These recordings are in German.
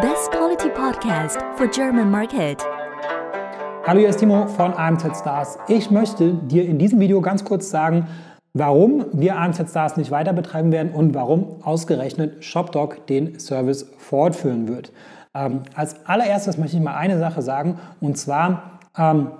Best Quality Podcast for German Market. Hallo, hier ist Timo von AMZ Stars. Ich möchte dir in diesem Video ganz kurz sagen, warum wir AMZ Stars nicht weiter betreiben werden und warum ausgerechnet ShopDoc den Service fortführen wird. Ähm, als allererstes möchte ich mal eine Sache sagen und zwar ähm,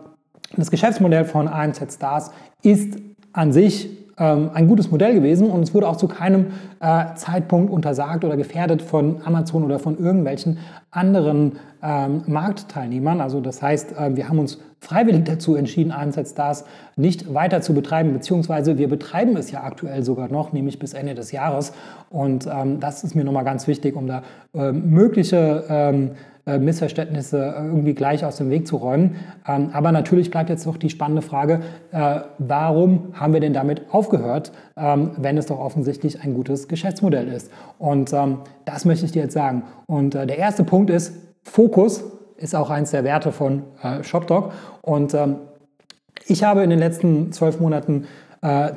das Geschäftsmodell von AMZ Stars ist an sich ähm, ein gutes Modell gewesen und es wurde auch zu keinem äh, Zeitpunkt untersagt oder gefährdet von Amazon oder von irgendwelchen anderen ähm, Marktteilnehmern. Also das heißt, äh, wir haben uns freiwillig dazu entschieden, Einsatz das nicht weiter zu betreiben, beziehungsweise wir betreiben es ja aktuell sogar noch, nämlich bis Ende des Jahres. Und ähm, das ist mir nochmal ganz wichtig, um da äh, mögliche ähm, äh, Missverständnisse irgendwie gleich aus dem Weg zu räumen. Ähm, aber natürlich bleibt jetzt noch die spannende Frage, äh, warum haben wir denn damit aufgehört, ähm, wenn es doch offensichtlich ein gutes Geschäftsmodell ist? Und ähm, das möchte ich dir jetzt sagen. Und äh, der erste Punkt ist, Fokus ist auch eins der Werte von ShopDoc. Und ich habe in den letzten zwölf Monaten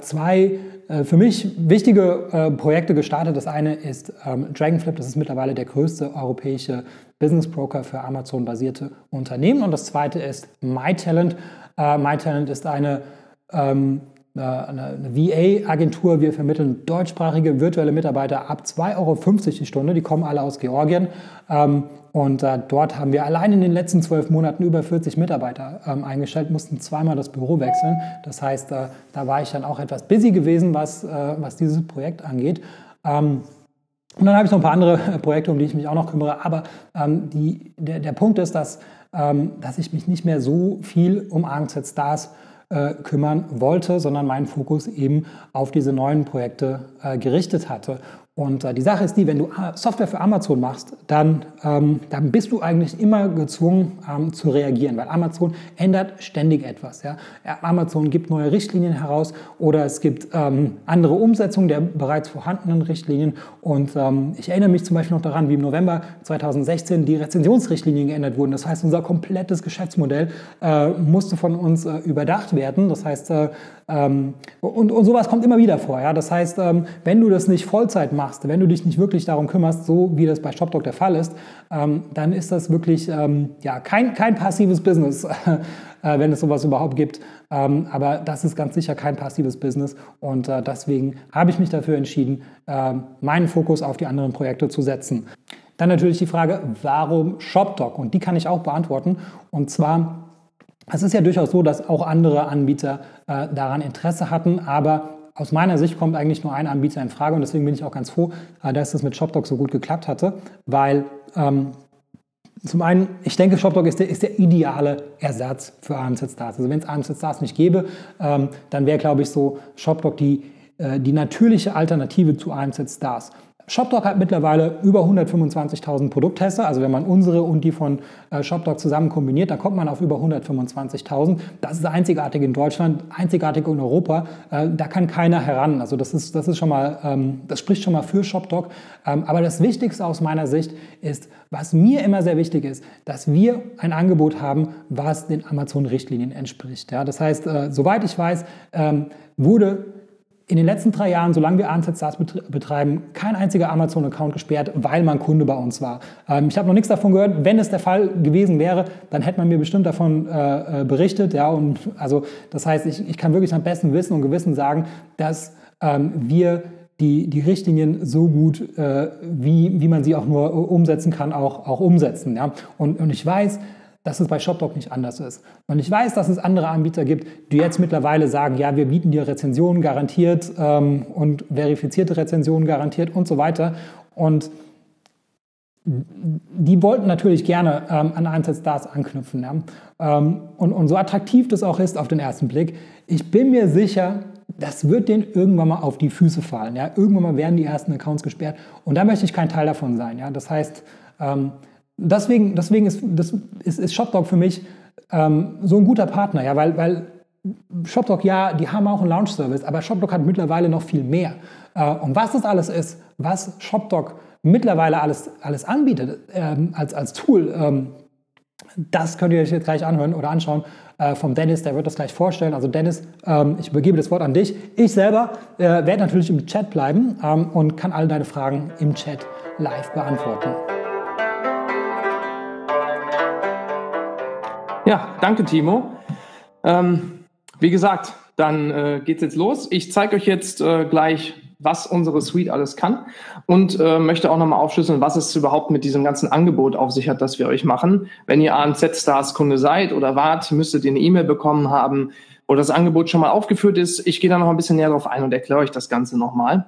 zwei für mich wichtige Projekte gestartet. Das eine ist Dragonflip, das ist mittlerweile der größte europäische Business Broker für Amazon-basierte Unternehmen. Und das zweite ist MyTalent. Äh, MyTalent ist eine, ähm, eine, eine VA-Agentur. Wir vermitteln deutschsprachige virtuelle Mitarbeiter ab 2,50 Euro die Stunde. Die kommen alle aus Georgien. Ähm, und äh, dort haben wir allein in den letzten zwölf Monaten über 40 Mitarbeiter ähm, eingestellt, mussten zweimal das Büro wechseln. Das heißt, äh, da war ich dann auch etwas busy gewesen, was, äh, was dieses Projekt angeht. Ähm, und dann habe ich noch ein paar andere Projekte, um die ich mich auch noch kümmere. Aber ähm, die, der, der Punkt ist, dass, ähm, dass ich mich nicht mehr so viel um ANZ Stars äh, kümmern wollte, sondern meinen Fokus eben auf diese neuen Projekte äh, gerichtet hatte. Und äh, die Sache ist die, wenn du äh, Software für Amazon machst, dann, ähm, dann bist du eigentlich immer gezwungen ähm, zu reagieren, weil Amazon ändert ständig etwas. Ja? Amazon gibt neue Richtlinien heraus oder es gibt ähm, andere Umsetzungen der bereits vorhandenen Richtlinien. Und ähm, ich erinnere mich zum Beispiel noch daran, wie im November 2016 die Rezensionsrichtlinien geändert wurden. Das heißt, unser komplettes Geschäftsmodell äh, musste von uns äh, überdacht werden. Das heißt, äh, ähm, und, und sowas kommt immer wieder vor. Ja? Das heißt, ähm, wenn du das nicht Vollzeit machst, wenn du dich nicht wirklich darum kümmerst, so wie das bei ShopDoc der Fall ist, ähm, dann ist das wirklich ähm, ja, kein, kein passives Business, äh, wenn es sowas überhaupt gibt. Ähm, aber das ist ganz sicher kein passives Business und äh, deswegen habe ich mich dafür entschieden, äh, meinen Fokus auf die anderen Projekte zu setzen. Dann natürlich die Frage, warum ShopDoc? Und die kann ich auch beantworten. Und zwar es ist ja durchaus so, dass auch andere Anbieter äh, daran Interesse hatten, aber aus meiner Sicht kommt eigentlich nur ein Anbieter in Frage und deswegen bin ich auch ganz froh, äh, dass es mit ShopDoc so gut geklappt hatte, weil ähm, zum einen, ich denke, ShopDoc ist der, ist der ideale Ersatz für AMZ Stars. Also wenn es AMZ Stars nicht gäbe, ähm, dann wäre, glaube ich, so ShopDoc die, äh, die natürliche Alternative zu AMZ Stars. ShopDoc hat mittlerweile über 125.000 Produkttester. Also wenn man unsere und die von äh, ShopDoc zusammen kombiniert, dann kommt man auf über 125.000. Das ist einzigartig in Deutschland, einzigartig in Europa. Äh, da kann keiner heran. Also das ist, das ist schon mal, ähm, das spricht schon mal für ShopDoc. Ähm, aber das Wichtigste aus meiner Sicht ist, was mir immer sehr wichtig ist, dass wir ein Angebot haben, was den Amazon-Richtlinien entspricht. Das heißt, äh, soweit ich weiß, ähm, wurde in den letzten drei Jahren, solange wir Ansatz SaaS betreiben, kein einziger Amazon-Account gesperrt, weil man Kunde bei uns war. Ähm, ich habe noch nichts davon gehört. Wenn es der Fall gewesen wäre, dann hätte man mir bestimmt davon äh, äh, berichtet. Ja, und also das heißt, ich, ich kann wirklich am besten Wissen und Gewissen sagen, dass ähm, wir die, die Richtlinien so gut, äh, wie, wie man sie auch nur umsetzen kann, auch, auch umsetzen. Ja? Und, und ich weiß, dass es bei ShopDoc nicht anders ist. Und ich weiß, dass es andere Anbieter gibt, die jetzt mittlerweile sagen, ja, wir bieten dir Rezensionen garantiert ähm, und verifizierte Rezensionen garantiert und so weiter. Und die wollten natürlich gerne ähm, an Einsatz Stars anknüpfen. Ja? Ähm, und, und so attraktiv das auch ist auf den ersten Blick, ich bin mir sicher, das wird denen irgendwann mal auf die Füße fallen. Ja? Irgendwann mal werden die ersten Accounts gesperrt und da möchte ich kein Teil davon sein. Ja? Das heißt, ähm, deswegen, deswegen ist, das ist, ist ShopDog für mich ähm, so ein guter Partner, ja, weil, weil ShopDog, ja, die haben auch einen Launch-Service, aber ShopDog hat mittlerweile noch viel mehr. Äh, und was das alles ist, was ShopDog mittlerweile alles, alles anbietet ähm, als, als Tool, ähm, das könnt ihr euch jetzt gleich anhören oder anschauen äh, vom Dennis, der wird das gleich vorstellen. Also Dennis, ähm, ich übergebe das Wort an dich. Ich selber äh, werde natürlich im Chat bleiben ähm, und kann all deine Fragen im Chat live beantworten. Ja, danke Timo. Ähm, wie gesagt, dann äh, geht's jetzt los. Ich zeige euch jetzt äh, gleich, was unsere Suite alles kann und äh, möchte auch nochmal aufschlüsseln, was es überhaupt mit diesem ganzen Angebot auf sich hat, das wir euch machen. Wenn ihr ANZ Stars Kunde seid oder wart, müsstet ihr eine E-Mail bekommen haben, wo das Angebot schon mal aufgeführt ist. Ich gehe da noch ein bisschen näher drauf ein und erkläre euch das Ganze nochmal.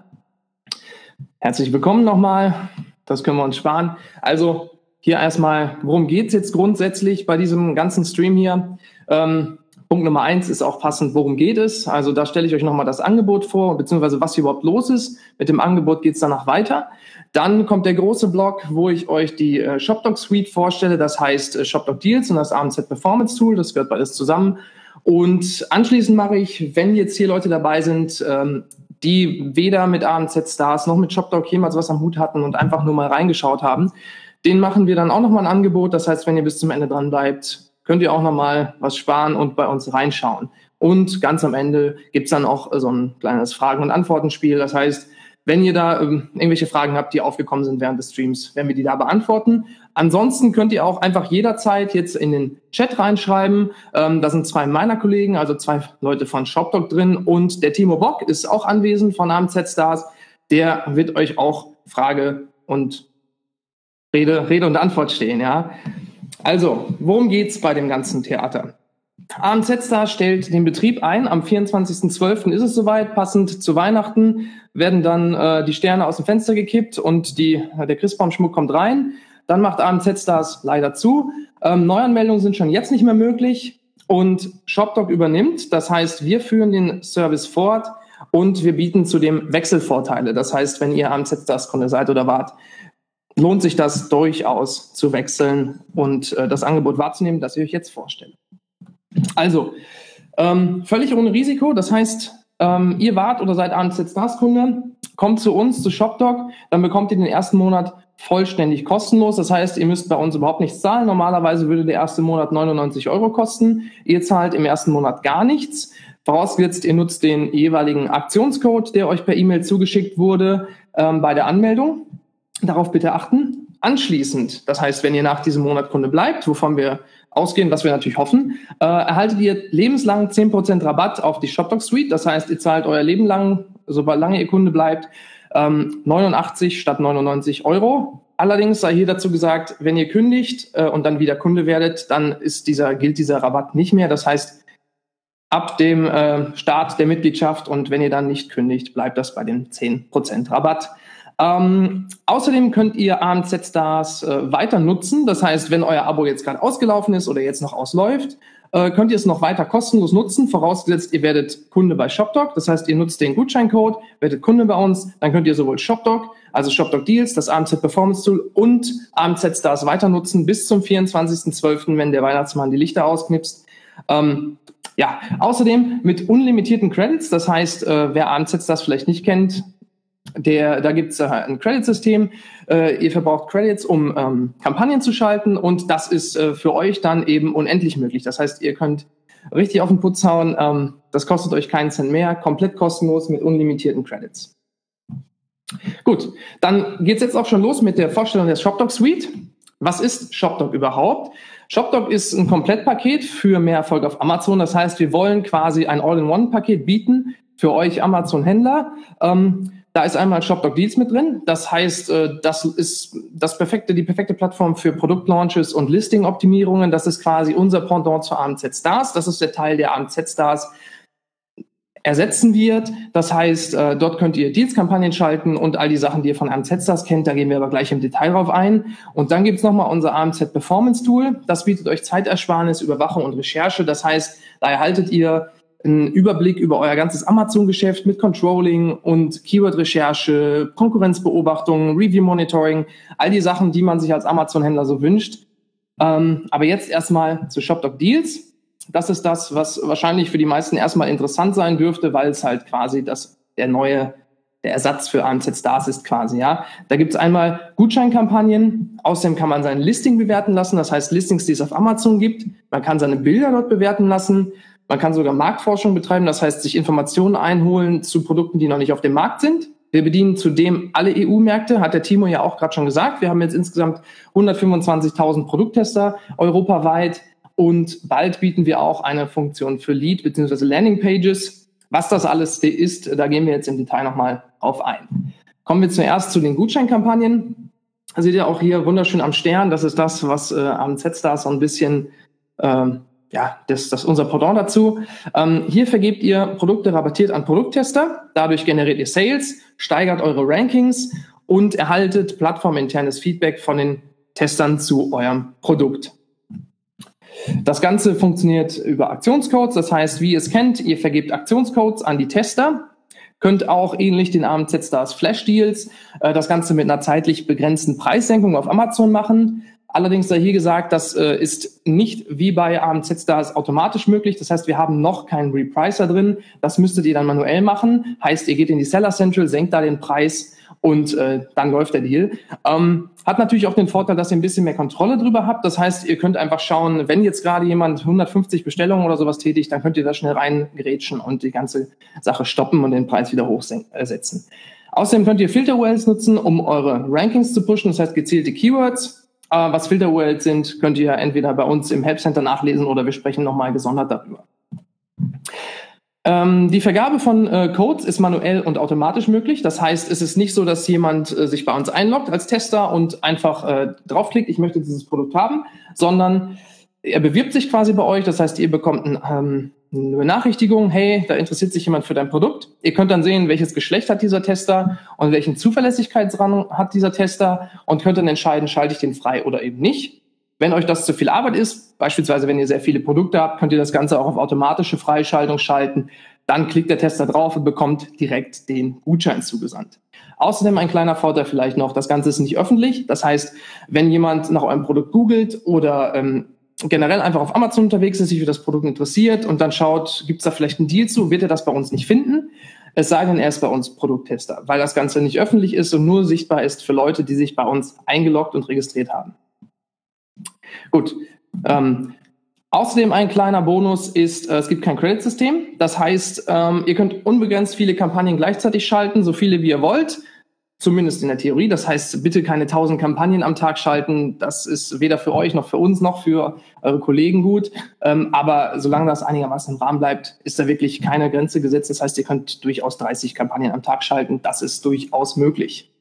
Herzlich willkommen nochmal. Das können wir uns sparen. Also hier erstmal, worum geht's jetzt grundsätzlich bei diesem ganzen Stream hier? Ähm, Punkt Nummer eins ist auch passend, worum geht es. Also da stelle ich euch nochmal das Angebot vor, beziehungsweise was hier überhaupt los ist. Mit dem Angebot geht es danach weiter. Dann kommt der große Block, wo ich euch die äh, ShopDoc Suite vorstelle. Das heißt äh, ShopDoc Deals und das AMZ Performance Tool. Das gehört beides zusammen. Und anschließend mache ich, wenn jetzt hier Leute dabei sind, ähm, die weder mit AMZ Stars noch mit ShopDoc jemals was am Hut hatten und einfach nur mal reingeschaut haben, den machen wir dann auch nochmal ein Angebot. Das heißt, wenn ihr bis zum Ende dran bleibt, könnt ihr auch nochmal was sparen und bei uns reinschauen. Und ganz am Ende gibt's dann auch so ein kleines Fragen- und Antwortenspiel. Das heißt, wenn ihr da ähm, irgendwelche Fragen habt, die aufgekommen sind während des Streams, werden wir die da beantworten. Ansonsten könnt ihr auch einfach jederzeit jetzt in den Chat reinschreiben. Ähm, da sind zwei meiner Kollegen, also zwei Leute von ShopDoc drin und der Timo Bock ist auch anwesend von AMZ Stars. Der wird euch auch Frage und Rede, Rede und Antwort stehen, ja. Also, worum geht's bei dem ganzen Theater? AMZ Star stellt den Betrieb ein. Am 24.12. ist es soweit. Passend zu Weihnachten werden dann äh, die Sterne aus dem Fenster gekippt und die, der Christbaumschmuck kommt rein. Dann macht AMZ Stars leider zu. Ähm, Neuanmeldungen sind schon jetzt nicht mehr möglich und ShopDoc übernimmt. Das heißt, wir führen den Service fort und wir bieten zudem Wechselvorteile. Das heißt, wenn ihr AMZ Stars Kunde seid oder wart, lohnt sich das durchaus zu wechseln und äh, das Angebot wahrzunehmen, das ich euch jetzt vorstelle. Also, ähm, völlig ohne Risiko. Das heißt, ähm, ihr wart oder seid AMZ Stars Kunde, kommt zu uns, zu ShopDoc, dann bekommt ihr den ersten Monat vollständig kostenlos. Das heißt, ihr müsst bei uns überhaupt nichts zahlen. Normalerweise würde der erste Monat 99 Euro kosten. Ihr zahlt im ersten Monat gar nichts. Vorausgesetzt, ihr nutzt den jeweiligen Aktionscode, der euch per E-Mail zugeschickt wurde ähm, bei der Anmeldung. Darauf bitte achten. Anschließend, das heißt, wenn ihr nach diesem Monat Kunde bleibt, wovon wir ausgehen, was wir natürlich hoffen, äh, erhaltet ihr lebenslang 10% Rabatt auf die ShopDoc Suite. Das heißt, ihr zahlt euer Leben lang, solange ihr Kunde bleibt, ähm, 89 statt 99 Euro. Allerdings sei hier dazu gesagt, wenn ihr kündigt äh, und dann wieder Kunde werdet, dann ist dieser, gilt dieser Rabatt nicht mehr. Das heißt, ab dem äh, Start der Mitgliedschaft und wenn ihr dann nicht kündigt, bleibt das bei dem 10% Rabatt. Ähm, außerdem könnt ihr AMZ Stars äh, weiter nutzen. Das heißt, wenn euer Abo jetzt gerade ausgelaufen ist oder jetzt noch ausläuft, äh, könnt ihr es noch weiter kostenlos nutzen, vorausgesetzt ihr werdet Kunde bei ShopDoc. Das heißt, ihr nutzt den Gutscheincode, werdet Kunde bei uns, dann könnt ihr sowohl ShopDoc, also ShopDoc Deals, das AMZ Performance Tool und AMZ Stars weiter nutzen bis zum 24.12., wenn der Weihnachtsmann die Lichter ausknipst. Ähm, ja, außerdem mit unlimitierten Credits. Das heißt, äh, wer AMZ Stars vielleicht nicht kennt, der, da gibt es äh, ein Credit-System. Äh, ihr verbraucht Credits, um ähm, Kampagnen zu schalten und das ist äh, für euch dann eben unendlich möglich. Das heißt, ihr könnt richtig auf den Putz hauen. Ähm, das kostet euch keinen Cent mehr, komplett kostenlos mit unlimitierten Credits. Gut, dann geht's jetzt auch schon los mit der Vorstellung der ShopDoc Suite. Was ist ShopDoc überhaupt? ShopDoc ist ein Komplettpaket für mehr Erfolg auf Amazon. Das heißt, wir wollen quasi ein All-in-One-Paket bieten für euch Amazon-Händler. Ähm, da ist einmal ShopDoc Deals mit drin. Das heißt, äh, das ist das perfekte, die perfekte Plattform für Produktlaunches und Listing-Optimierungen. Das ist quasi unser Pendant zu AMZ Stars. Das ist der Teil, der AMZ Stars ersetzen wird. Das heißt, äh, dort könnt ihr Deals-Kampagnen schalten und all die Sachen, die ihr von AMZ Stars kennt. Da gehen wir aber gleich im Detail drauf ein. Und dann gibt's nochmal unser AMZ Performance Tool. Das bietet euch Zeitersparnis, Überwachung und Recherche. Das heißt, da erhaltet ihr einen Überblick über euer ganzes Amazon-Geschäft mit Controlling und Keyword-Recherche, Konkurrenzbeobachtung, Review-Monitoring, all die Sachen, die man sich als Amazon-Händler so wünscht. Ähm, aber jetzt erstmal zu ShopDoc Deals. Das ist das, was wahrscheinlich für die meisten erstmal interessant sein dürfte, weil es halt quasi das, der neue, der Ersatz für AMZ Stars ist quasi, ja. Da gibt es einmal Gutscheinkampagnen, außerdem kann man sein Listing bewerten lassen, das heißt Listings, die es auf Amazon gibt. Man kann seine Bilder dort bewerten lassen. Man kann sogar Marktforschung betreiben, das heißt sich Informationen einholen zu Produkten, die noch nicht auf dem Markt sind. Wir bedienen zudem alle EU-Märkte, hat der Timo ja auch gerade schon gesagt. Wir haben jetzt insgesamt 125.000 Produkttester europaweit und bald bieten wir auch eine Funktion für Lead bzw. Landing Pages. Was das alles ist, da gehen wir jetzt im Detail nochmal drauf ein. Kommen wir zuerst zu den Gutscheinkampagnen. Seht ihr auch hier wunderschön am Stern. Das ist das, was äh, am Z-Star so ein bisschen, ähm, ja, das, das ist unser Pendant dazu. Ähm, hier vergebt ihr Produkte rabattiert an Produkttester. Dadurch generiert ihr Sales, steigert eure Rankings und erhaltet plattforminternes Feedback von den Testern zu eurem Produkt. Das Ganze funktioniert über Aktionscodes. Das heißt, wie ihr es kennt, ihr vergebt Aktionscodes an die Tester, könnt auch ähnlich den AMZ Stars Flash Deals äh, das Ganze mit einer zeitlich begrenzten Preissenkung auf Amazon machen. Allerdings sei hier gesagt, das äh, ist nicht wie bei AMZ Stars automatisch möglich. Das heißt, wir haben noch keinen Repricer drin. Das müsstet ihr dann manuell machen. Heißt, ihr geht in die Seller Central, senkt da den Preis und äh, dann läuft der Deal. Ähm, hat natürlich auch den Vorteil, dass ihr ein bisschen mehr Kontrolle drüber habt. Das heißt, ihr könnt einfach schauen, wenn jetzt gerade jemand 150 Bestellungen oder sowas tätigt, dann könnt ihr da schnell reingrätschen und die ganze Sache stoppen und den Preis wieder hochsetzen. Außerdem könnt ihr Filter-URLs nutzen, um eure Rankings zu pushen, das heißt gezielte Keywords. Äh, was Filter-URLs sind, könnt ihr entweder bei uns im Help Center nachlesen oder wir sprechen nochmal gesondert darüber. Ähm, die Vergabe von äh, Codes ist manuell und automatisch möglich. Das heißt, es ist nicht so, dass jemand äh, sich bei uns einloggt als Tester und einfach äh, draufklickt, ich möchte dieses Produkt haben, sondern er bewirbt sich quasi bei euch. Das heißt, ihr bekommt ein, ähm, eine Benachrichtigung, hey, da interessiert sich jemand für dein Produkt. Ihr könnt dann sehen, welches Geschlecht hat dieser Tester und welchen Zuverlässigkeitsrang hat dieser Tester und könnt dann entscheiden, schalte ich den frei oder eben nicht. Wenn euch das zu viel Arbeit ist, beispielsweise wenn ihr sehr viele Produkte habt, könnt ihr das Ganze auch auf automatische Freischaltung schalten. Dann klickt der Tester drauf und bekommt direkt den Gutschein zugesandt. Außerdem ein kleiner Vorteil vielleicht noch, das Ganze ist nicht öffentlich. Das heißt, wenn jemand nach eurem Produkt googelt oder ähm, generell einfach auf Amazon unterwegs ist, sich für das Produkt interessiert und dann schaut, gibt es da vielleicht einen Deal zu, wird er das bei uns nicht finden. Es sei denn, er ist bei uns Produkttester, weil das Ganze nicht öffentlich ist und nur sichtbar ist für Leute, die sich bei uns eingeloggt und registriert haben. Gut. Ähm, außerdem ein kleiner Bonus ist, äh, es gibt kein Credit-System. Das heißt, ähm, ihr könnt unbegrenzt viele Kampagnen gleichzeitig schalten, so viele wie ihr wollt. Zumindest in der Theorie. Das heißt, bitte keine 1000 Kampagnen am Tag schalten. Das ist weder für euch noch für uns noch für eure Kollegen gut. Ähm, aber solange das einigermaßen im Rahmen bleibt, ist da wirklich keine Grenze gesetzt. Das heißt, ihr könnt durchaus 30 Kampagnen am Tag schalten. Das ist durchaus möglich.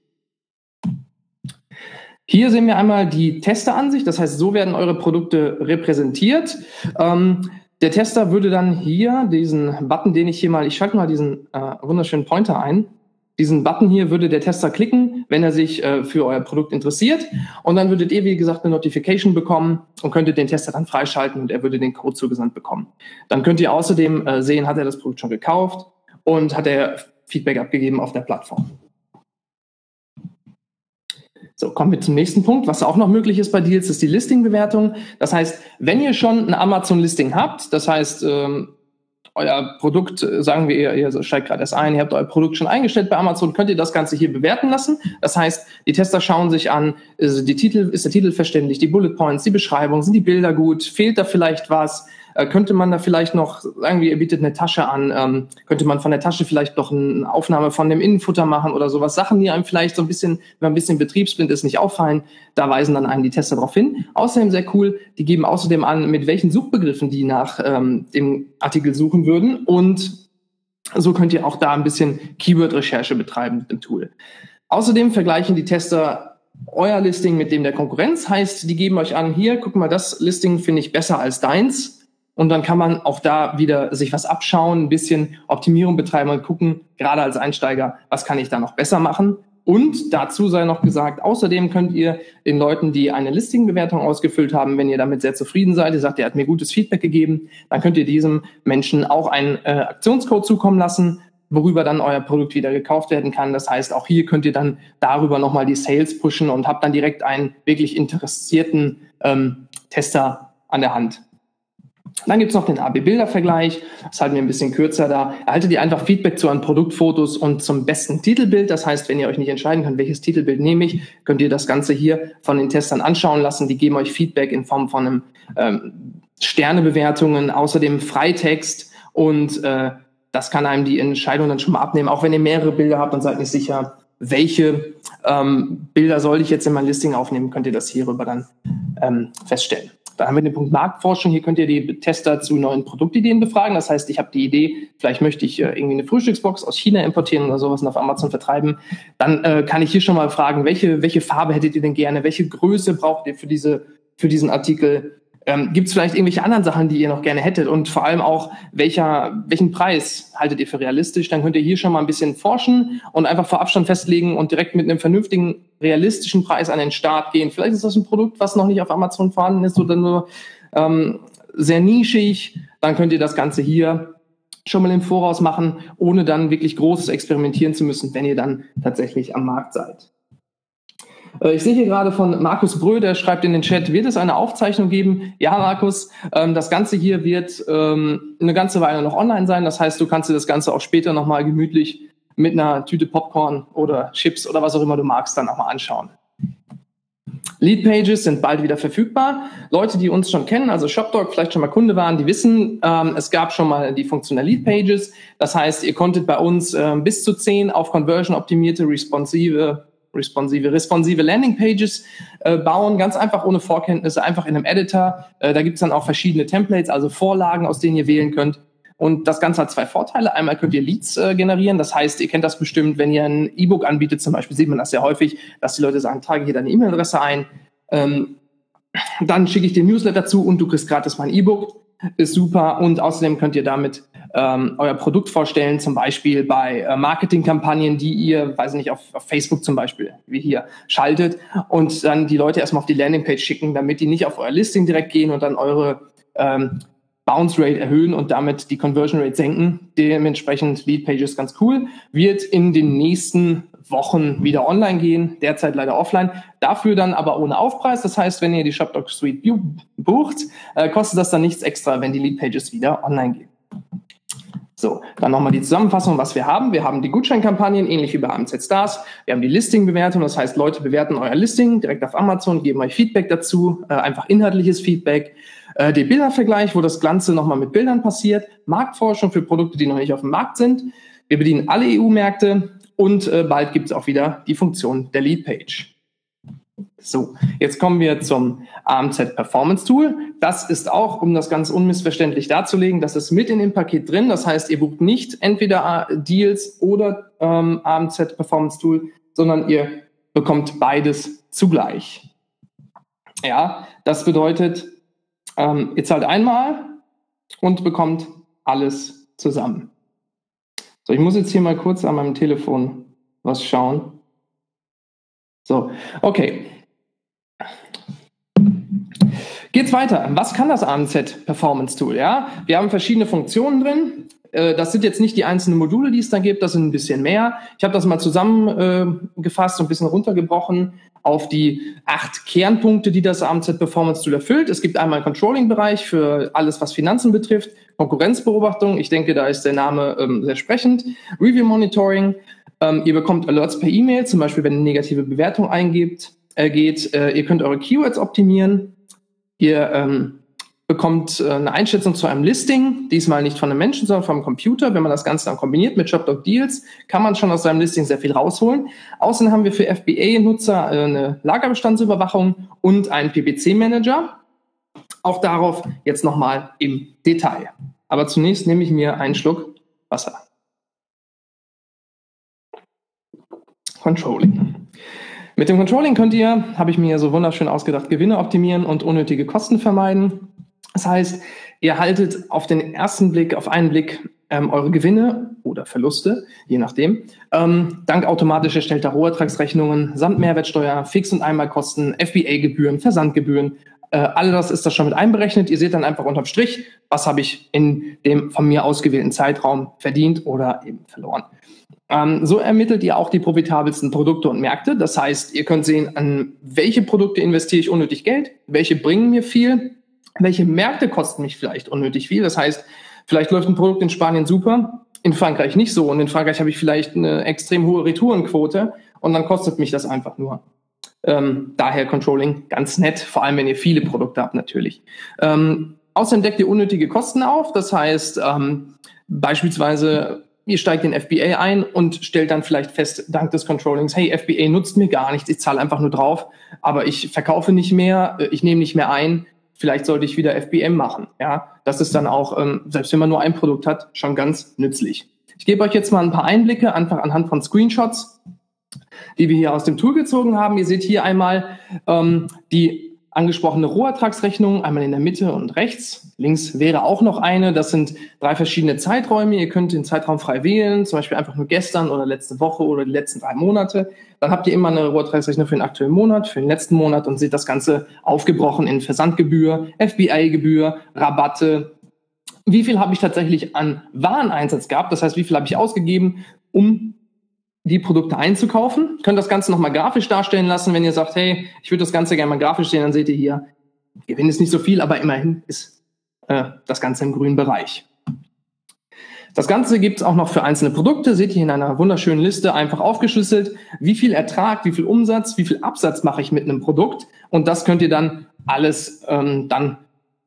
Hier sehen wir einmal die Testeransicht, das heißt, so werden eure Produkte repräsentiert. Ähm, der Tester würde dann hier diesen Button, den ich hier mal, ich schalte mal diesen äh, wunderschönen Pointer ein. Diesen Button hier würde der Tester klicken, wenn er sich äh, für euer Produkt interessiert. Und dann würdet ihr, wie gesagt, eine Notification bekommen und könntet den Tester dann freischalten und er würde den Code zugesandt bekommen. Dann könnt ihr außerdem äh, sehen, hat er das Produkt schon gekauft und hat er Feedback abgegeben auf der Plattform. So, kommen wir zum nächsten Punkt. Was auch noch möglich ist bei Deals, ist die Listing-Bewertung. Das heißt, wenn ihr schon ein Amazon-Listing habt, das heißt, ähm, euer Produkt, äh, sagen wir, ihr, ihr steigt gerade erst ein, ihr habt euer Produkt schon eingestellt bei Amazon, könnt ihr das Ganze hier bewerten lassen. Das heißt, die Tester schauen sich an, ist, die Titel, ist der Titel verständlich, die Bullet Points, die Beschreibung, sind die Bilder gut, fehlt da vielleicht was? Äh, könnte man da vielleicht noch, sagen wir, ihr bietet eine Tasche an, ähm, könnte man von der Tasche vielleicht noch eine Aufnahme von dem Innenfutter machen oder sowas. Sachen, die einem vielleicht so ein bisschen, wenn man ein bisschen betriebsblind ist, nicht auffallen. Da weisen dann einen die Tester darauf hin. Außerdem sehr cool, die geben außerdem an, mit welchen Suchbegriffen die nach ähm, dem Artikel suchen würden. Und so könnt ihr auch da ein bisschen Keyword-Recherche betreiben mit dem Tool. Außerdem vergleichen die Tester euer Listing mit dem der Konkurrenz. Heißt, die geben euch an, hier, guck mal, das Listing finde ich besser als deins. Und dann kann man auch da wieder sich was abschauen, ein bisschen Optimierung betreiben und gucken, gerade als Einsteiger, was kann ich da noch besser machen. Und dazu sei noch gesagt, außerdem könnt ihr den Leuten, die eine Listing-Bewertung ausgefüllt haben, wenn ihr damit sehr zufrieden seid, ihr sagt, ihr hat mir gutes Feedback gegeben, dann könnt ihr diesem Menschen auch einen äh, Aktionscode zukommen lassen, worüber dann euer Produkt wieder gekauft werden kann. Das heißt, auch hier könnt ihr dann darüber nochmal die Sales pushen und habt dann direkt einen wirklich interessierten ähm, Tester an der Hand. Dann gibt's noch den AB-Bilder-Vergleich. Das halten wir ein bisschen kürzer da. Erhaltet ihr einfach Feedback zu euren Produktfotos und zum besten Titelbild. Das heißt, wenn ihr euch nicht entscheiden könnt, welches Titelbild nehme ich, könnt ihr das Ganze hier von den Testern anschauen lassen. Die geben euch Feedback in Form von einem ähm, Sternebewertungen, außerdem Freitext und äh, das kann einem die Entscheidung dann schon mal abnehmen. Auch wenn ihr mehrere Bilder habt und seid nicht sicher, welche ähm, Bilder soll ich jetzt in mein Listing aufnehmen, könnt ihr das hierüber dann ähm, feststellen. Dann haben wir den Punkt Marktforschung. Hier könnt ihr die Tester zu neuen Produktideen befragen. Das heißt, ich habe die Idee, vielleicht möchte ich äh, irgendwie eine Frühstücksbox aus China importieren oder sowas und auf Amazon vertreiben. Dann äh, kann ich hier schon mal fragen, welche, welche Farbe hättet ihr denn gerne? Welche Größe braucht ihr für diese, für diesen Artikel? Ähm, Gibt es vielleicht irgendwelche anderen Sachen, die ihr noch gerne hättet? Und vor allem auch, welcher, welchen Preis haltet ihr für realistisch? Dann könnt ihr hier schon mal ein bisschen forschen und einfach vor Abstand festlegen und direkt mit einem vernünftigen, realistischen Preis an den Start gehen. Vielleicht ist das ein Produkt, was noch nicht auf Amazon vorhanden ist oder nur ähm, sehr nischig. Dann könnt ihr das Ganze hier schon mal im Voraus machen, ohne dann wirklich großes experimentieren zu müssen, wenn ihr dann tatsächlich am Markt seid. Äh, ich sehe hier gerade von Markus Brö, der schreibt in den Chat, wird es eine Aufzeichnung geben? Ja, Markus, ähm, das Ganze hier wird ähm, eine ganze Weile noch online sein. Das heißt, du kannst dir das Ganze auch später nochmal gemütlich mit einer Tüte Popcorn oder Chips oder was auch immer du magst, dann nochmal anschauen. Lead Pages sind bald wieder verfügbar. Leute, die uns schon kennen, also ShopDog, vielleicht schon mal Kunde waren, die wissen, ähm, es gab schon mal die Funktion der Lead Pages. Das heißt, ihr konntet bei uns ähm, bis zu zehn auf Conversion optimierte, responsive responsive, responsive Landingpages äh, bauen, ganz einfach ohne Vorkenntnisse, einfach in einem Editor. Äh, da gibt es dann auch verschiedene Templates, also Vorlagen, aus denen ihr wählen könnt. Und das Ganze hat zwei Vorteile. Einmal könnt ihr Leads äh, generieren. Das heißt, ihr kennt das bestimmt, wenn ihr ein E-Book anbietet, zum Beispiel sieht man das sehr häufig, dass die Leute sagen, trage hier deine E-Mail-Adresse ein. Ähm, dann schicke ich dir Newsletter zu und du kriegst gratis mein E-Book. Ist super. Und außerdem könnt ihr damit ähm, euer Produkt vorstellen, zum Beispiel bei äh, Marketingkampagnen, die ihr, weiß nicht, auf, auf Facebook zum Beispiel, wie hier, schaltet und dann die Leute erstmal auf die Landingpage schicken, damit die nicht auf euer Listing direkt gehen und dann eure ähm, Bounce Rate erhöhen und damit die Conversion Rate senken. Dementsprechend Lead Pages ganz cool. Wird in den nächsten Wochen wieder online gehen, derzeit leider offline. Dafür dann aber ohne Aufpreis. Das heißt, wenn ihr die ShopDoc Suite bucht, äh, kostet das dann nichts extra, wenn die Lead Pages wieder online gehen. So, dann nochmal die Zusammenfassung, was wir haben. Wir haben die Gutscheinkampagnen, ähnlich wie bei AMZ Stars. Wir haben die Listing-Bewertung, das heißt, Leute bewerten euer Listing direkt auf Amazon, geben euch Feedback dazu, äh, einfach inhaltliches Feedback. Äh, der Bildervergleich, wo das Ganze nochmal mit Bildern passiert. Marktforschung für Produkte, die noch nicht auf dem Markt sind. Wir bedienen alle EU-Märkte und äh, bald gibt es auch wieder die Funktion der Lead-Page. So, jetzt kommen wir zum AMZ Performance Tool. Das ist auch, um das ganz unmissverständlich darzulegen, das ist mit in dem Paket drin. Das heißt, ihr bucht nicht entweder Deals oder ähm, AMZ Performance Tool, sondern ihr bekommt beides zugleich. Ja, das bedeutet, ähm, ihr zahlt einmal und bekommt alles zusammen. So, ich muss jetzt hier mal kurz an meinem Telefon was schauen. So, okay. Geht's weiter. Was kann das AMZ Performance Tool? Ja, wir haben verschiedene Funktionen drin. Äh, das sind jetzt nicht die einzelnen Module, die es da gibt, das sind ein bisschen mehr. Ich habe das mal zusammengefasst und ein bisschen runtergebrochen auf die acht Kernpunkte, die das AMZ Performance Tool erfüllt. Es gibt einmal einen Controlling-Bereich für alles, was Finanzen betrifft, Konkurrenzbeobachtung, ich denke, da ist der Name ähm, sehr sprechend, Review Monitoring, ähm, ihr bekommt Alerts per E-Mail, zum Beispiel, wenn eine negative Bewertung eingibt, äh, geht. Äh, ihr könnt eure Keywords optimieren. Ihr ähm, bekommt äh, eine Einschätzung zu einem Listing, diesmal nicht von einem Menschen, sondern vom Computer. Wenn man das Ganze dann kombiniert mit ShopDoc Deals, kann man schon aus seinem Listing sehr viel rausholen. Außerdem haben wir für FBA-Nutzer äh, eine Lagerbestandsüberwachung und einen PPC-Manager. Auch darauf jetzt nochmal im Detail. Aber zunächst nehme ich mir einen Schluck Wasser. Controlling. Mit dem Controlling könnt ihr, habe ich mir so wunderschön ausgedacht, Gewinne optimieren und unnötige Kosten vermeiden. Das heißt, ihr haltet auf den ersten Blick, auf einen Blick ähm, eure Gewinne oder Verluste, je nachdem, ähm, dank automatisch erstellter Rohertragsrechnungen samt Mehrwertsteuer, Fix- und Einmalkosten, FBA-Gebühren, Versandgebühren, äh, all das ist das schon mit einberechnet. Ihr seht dann einfach unterm Strich, was habe ich in dem von mir ausgewählten Zeitraum verdient oder eben verloren. Ähm, so ermittelt ihr auch die profitabelsten Produkte und Märkte. Das heißt, ihr könnt sehen, an welche Produkte investiere ich unnötig Geld, welche bringen mir viel, welche Märkte kosten mich vielleicht unnötig viel. Das heißt, vielleicht läuft ein Produkt in Spanien super, in Frankreich nicht so und in Frankreich habe ich vielleicht eine extrem hohe Retourenquote und dann kostet mich das einfach nur. Ähm, daher Controlling ganz nett, vor allem wenn ihr viele Produkte habt natürlich. Ähm, außerdem deckt ihr unnötige Kosten auf, das heißt ähm, beispielsweise ihr steigt in FBA ein und stellt dann vielleicht fest, dank des Controllings, hey, FBA nutzt mir gar nichts, ich zahle einfach nur drauf, aber ich verkaufe nicht mehr, äh, ich nehme nicht mehr ein. Vielleicht sollte ich wieder FBM machen. Ja, das ist dann auch, ähm, selbst wenn man nur ein Produkt hat, schon ganz nützlich. Ich gebe euch jetzt mal ein paar Einblicke, einfach anhand von Screenshots, die wir hier aus dem Tool gezogen haben. Ihr seht hier einmal ähm, die angesprochene Rohertragsrechnung, einmal in der Mitte und rechts. Links wäre auch noch eine. Das sind drei verschiedene Zeiträume. Ihr könnt den Zeitraum frei wählen, zum Beispiel einfach nur gestern oder letzte Woche oder die letzten drei Monate. Dann habt ihr immer eine Rohertragsrechnung für den aktuellen Monat, für den letzten Monat und seht das Ganze aufgebrochen in Versandgebühr, FBI-Gebühr, Rabatte. Wie viel habe ich tatsächlich an Wareneinsatz gehabt? Das heißt, wie viel habe ich ausgegeben, um die Produkte einzukaufen. Könnt das Ganze nochmal grafisch darstellen lassen. Wenn ihr sagt, hey, ich würde das Ganze gerne mal grafisch sehen, dann seht ihr hier, Gewinn ist nicht so viel, aber immerhin ist äh, das Ganze im grünen Bereich. Das Ganze gibt es auch noch für einzelne Produkte, seht ihr in einer wunderschönen Liste einfach aufgeschlüsselt, wie viel Ertrag, wie viel Umsatz, wie viel Absatz mache ich mit einem Produkt und das könnt ihr dann alles ähm, dann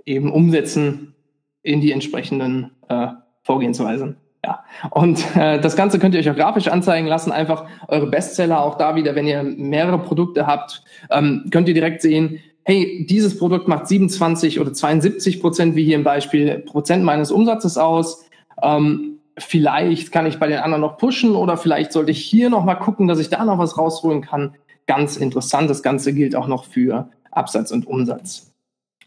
eben umsetzen in die entsprechenden äh, Vorgehensweisen. Ja, und äh, das Ganze könnt ihr euch auch grafisch anzeigen lassen. Einfach eure Bestseller auch da wieder, wenn ihr mehrere Produkte habt, ähm, könnt ihr direkt sehen, hey, dieses Produkt macht 27 oder 72 Prozent, wie hier im Beispiel, Prozent meines Umsatzes aus. Ähm, vielleicht kann ich bei den anderen noch pushen oder vielleicht sollte ich hier noch mal gucken, dass ich da noch was rausholen kann. Ganz interessant. Das Ganze gilt auch noch für Absatz und Umsatz.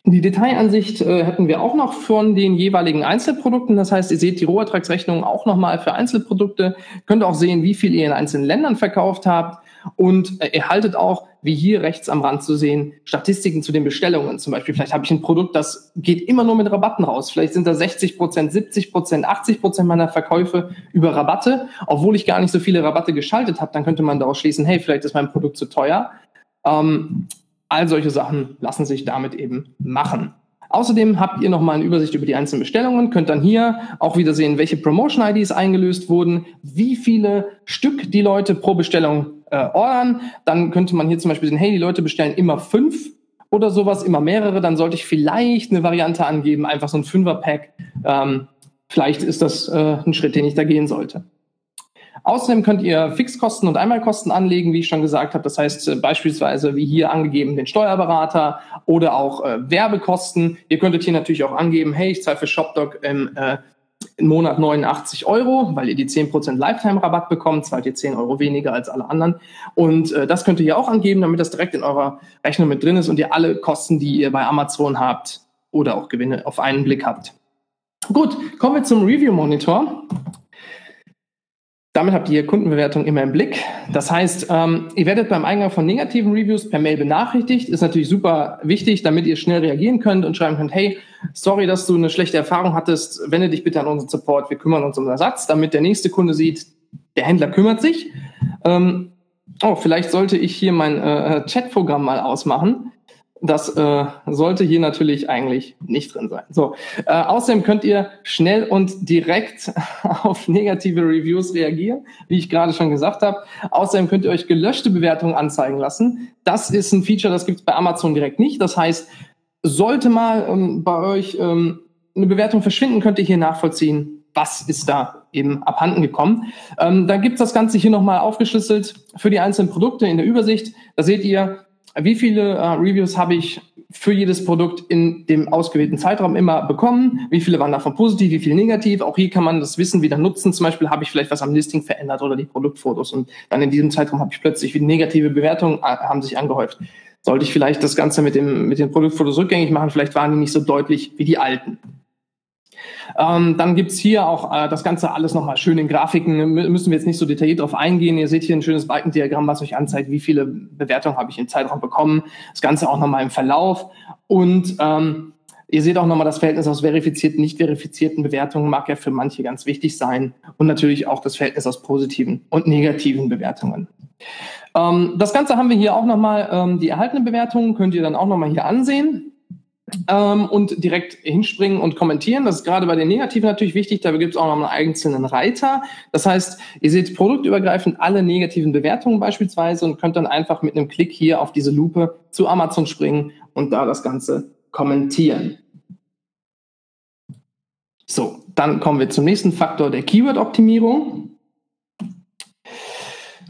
Die Detailansicht äh, hätten wir auch noch von den jeweiligen Einzelprodukten. Das heißt, ihr seht die Rohertragsrechnung auch nochmal für Einzelprodukte. Könnt auch sehen, wie viel ihr in einzelnen Ländern verkauft habt. Und äh, erhaltet auch, wie hier rechts am Rand zu sehen, Statistiken zu den Bestellungen. Zum Beispiel, vielleicht habe ich ein Produkt, das geht immer nur mit Rabatten raus. Vielleicht sind da 60 Prozent, 70 Prozent, 80 Prozent meiner Verkäufe über Rabatte, obwohl ich gar nicht so viele Rabatte geschaltet habe. Dann könnte man daraus schließen, hey, vielleicht ist mein Produkt zu teuer. Ähm, All solche Sachen lassen sich damit eben machen. Außerdem habt ihr nochmal eine Übersicht über die einzelnen Bestellungen, könnt dann hier auch wieder sehen, welche Promotion-IDs eingelöst wurden, wie viele Stück die Leute pro Bestellung äh, ordern. Dann könnte man hier zum Beispiel sehen, hey, die Leute bestellen immer fünf oder sowas, immer mehrere. Dann sollte ich vielleicht eine Variante angeben, einfach so ein Fünfer-Pack. Ähm, vielleicht ist das äh, ein Schritt, den ich da gehen sollte. Außerdem könnt ihr Fixkosten und Einmalkosten anlegen, wie ich schon gesagt habe. Das heißt äh, beispielsweise wie hier angegeben den Steuerberater oder auch äh, Werbekosten. Ihr könntet hier natürlich auch angeben, hey, ich zahle für ShopDoc im, äh, Monat 89 Euro, weil ihr die 10% Lifetime-Rabatt bekommt, zahlt ihr 10 Euro weniger als alle anderen. Und äh, das könnt ihr hier auch angeben, damit das direkt in eurer Rechnung mit drin ist und ihr alle Kosten, die ihr bei Amazon habt oder auch Gewinne auf einen Blick habt. Gut, kommen wir zum Review Monitor. Damit habt ihr Kundenbewertung immer im Blick. Das heißt, ähm, ihr werdet beim Eingang von negativen Reviews per Mail benachrichtigt. Ist natürlich super wichtig, damit ihr schnell reagieren könnt und schreiben könnt, hey, sorry, dass du eine schlechte Erfahrung hattest. Wende dich bitte an unseren Support. Wir kümmern uns um den Ersatz, damit der nächste Kunde sieht, der Händler kümmert sich. Ähm, oh, vielleicht sollte ich hier mein äh, Chatprogramm mal ausmachen. Das äh, sollte hier natürlich eigentlich nicht drin sein. So, äh, außerdem könnt ihr schnell und direkt auf negative Reviews reagieren, wie ich gerade schon gesagt habe. Außerdem könnt ihr euch gelöschte Bewertungen anzeigen lassen. Das ist ein Feature, das gibt es bei Amazon direkt nicht. Das heißt, sollte mal ähm, bei euch ähm, eine Bewertung verschwinden, könnt ihr hier nachvollziehen, was ist da eben abhanden gekommen. Ähm, da gibt es das Ganze hier nochmal aufgeschlüsselt für die einzelnen Produkte in der Übersicht. Da seht ihr, wie viele äh, Reviews habe ich für jedes Produkt in dem ausgewählten Zeitraum immer bekommen? Wie viele waren davon positiv, wie viele negativ? Auch hier kann man das Wissen wieder nutzen. Zum Beispiel habe ich vielleicht was am Listing verändert oder die Produktfotos und dann in diesem Zeitraum habe ich plötzlich wie negative Bewertungen äh, haben sich angehäuft. Sollte ich vielleicht das Ganze mit dem mit den Produktfotos rückgängig machen? Vielleicht waren die nicht so deutlich wie die alten. Ähm, dann gibt's hier auch äh, das Ganze alles nochmal schön in Grafiken. Müssen wir jetzt nicht so detailliert drauf eingehen. Ihr seht hier ein schönes Balkendiagramm, was euch anzeigt, wie viele Bewertungen habe ich im Zeitraum bekommen. Das Ganze auch nochmal im Verlauf. Und ähm, Ihr seht auch nochmal das Verhältnis aus verifizierten, nicht verifizierten Bewertungen mag ja für manche ganz wichtig sein und natürlich auch das Verhältnis aus positiven und negativen Bewertungen. Ähm, das Ganze haben wir hier auch nochmal, ähm, die erhaltenen Bewertungen könnt ihr dann auch nochmal hier ansehen ähm, und direkt hinspringen und kommentieren. Das ist gerade bei den Negativen natürlich wichtig. Da gibt es auch noch einen einzelnen Reiter. Das heißt, ihr seht produktübergreifend alle negativen Bewertungen beispielsweise und könnt dann einfach mit einem Klick hier auf diese Lupe zu Amazon springen und da das Ganze kommentieren. So, dann kommen wir zum nächsten Faktor der Keyword-Optimierung.